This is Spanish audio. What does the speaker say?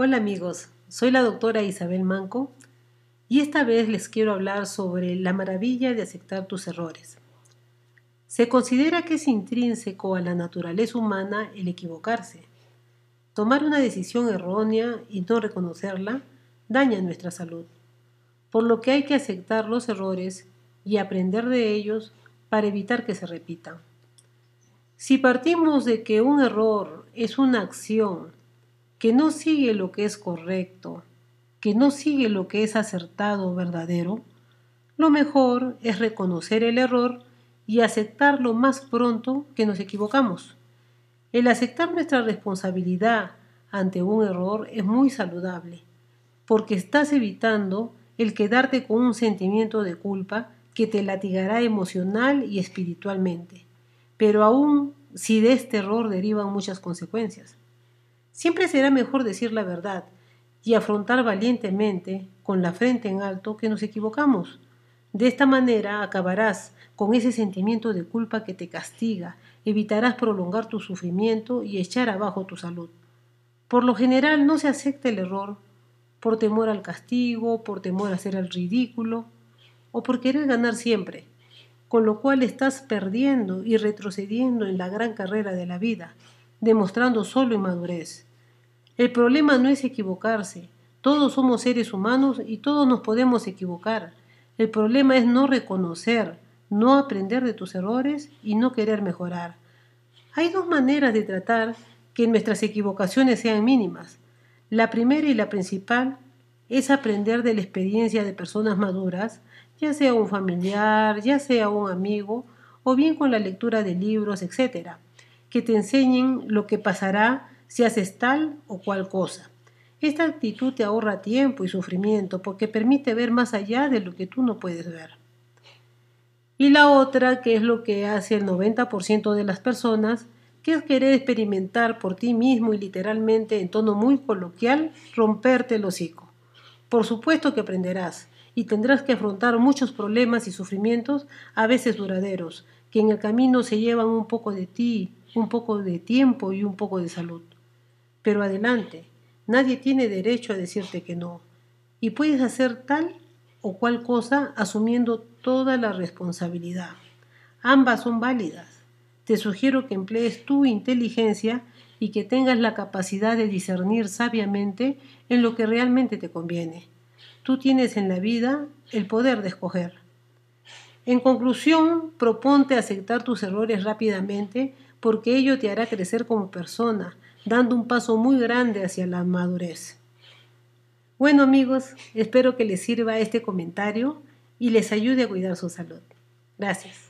Hola amigos, soy la doctora Isabel Manco y esta vez les quiero hablar sobre la maravilla de aceptar tus errores. Se considera que es intrínseco a la naturaleza humana el equivocarse. Tomar una decisión errónea y no reconocerla daña nuestra salud, por lo que hay que aceptar los errores y aprender de ellos para evitar que se repitan. Si partimos de que un error es una acción que no sigue lo que es correcto, que no sigue lo que es acertado verdadero, lo mejor es reconocer el error y aceptarlo más pronto que nos equivocamos. El aceptar nuestra responsabilidad ante un error es muy saludable, porque estás evitando el quedarte con un sentimiento de culpa que te latigará emocional y espiritualmente, pero aún si de este error derivan muchas consecuencias. Siempre será mejor decir la verdad y afrontar valientemente, con la frente en alto, que nos equivocamos. De esta manera acabarás con ese sentimiento de culpa que te castiga, evitarás prolongar tu sufrimiento y echar abajo tu salud. Por lo general no se acepta el error por temor al castigo, por temor a hacer el ridículo o por querer ganar siempre, con lo cual estás perdiendo y retrocediendo en la gran carrera de la vida, demostrando solo inmadurez. El problema no es equivocarse. Todos somos seres humanos y todos nos podemos equivocar. El problema es no reconocer, no aprender de tus errores y no querer mejorar. Hay dos maneras de tratar que nuestras equivocaciones sean mínimas. La primera y la principal es aprender de la experiencia de personas maduras, ya sea un familiar, ya sea un amigo, o bien con la lectura de libros, etc., que te enseñen lo que pasará si haces tal o cual cosa. Esta actitud te ahorra tiempo y sufrimiento porque permite ver más allá de lo que tú no puedes ver. Y la otra, que es lo que hace el 90% de las personas, que es querer experimentar por ti mismo y literalmente en tono muy coloquial, romperte el hocico. Por supuesto que aprenderás y tendrás que afrontar muchos problemas y sufrimientos, a veces duraderos, que en el camino se llevan un poco de ti, un poco de tiempo y un poco de salud. Pero adelante, nadie tiene derecho a decirte que no. Y puedes hacer tal o cual cosa asumiendo toda la responsabilidad. Ambas son válidas. Te sugiero que emplees tu inteligencia y que tengas la capacidad de discernir sabiamente en lo que realmente te conviene. Tú tienes en la vida el poder de escoger. En conclusión, proponte aceptar tus errores rápidamente porque ello te hará crecer como persona, dando un paso muy grande hacia la madurez. Bueno amigos, espero que les sirva este comentario y les ayude a cuidar su salud. Gracias.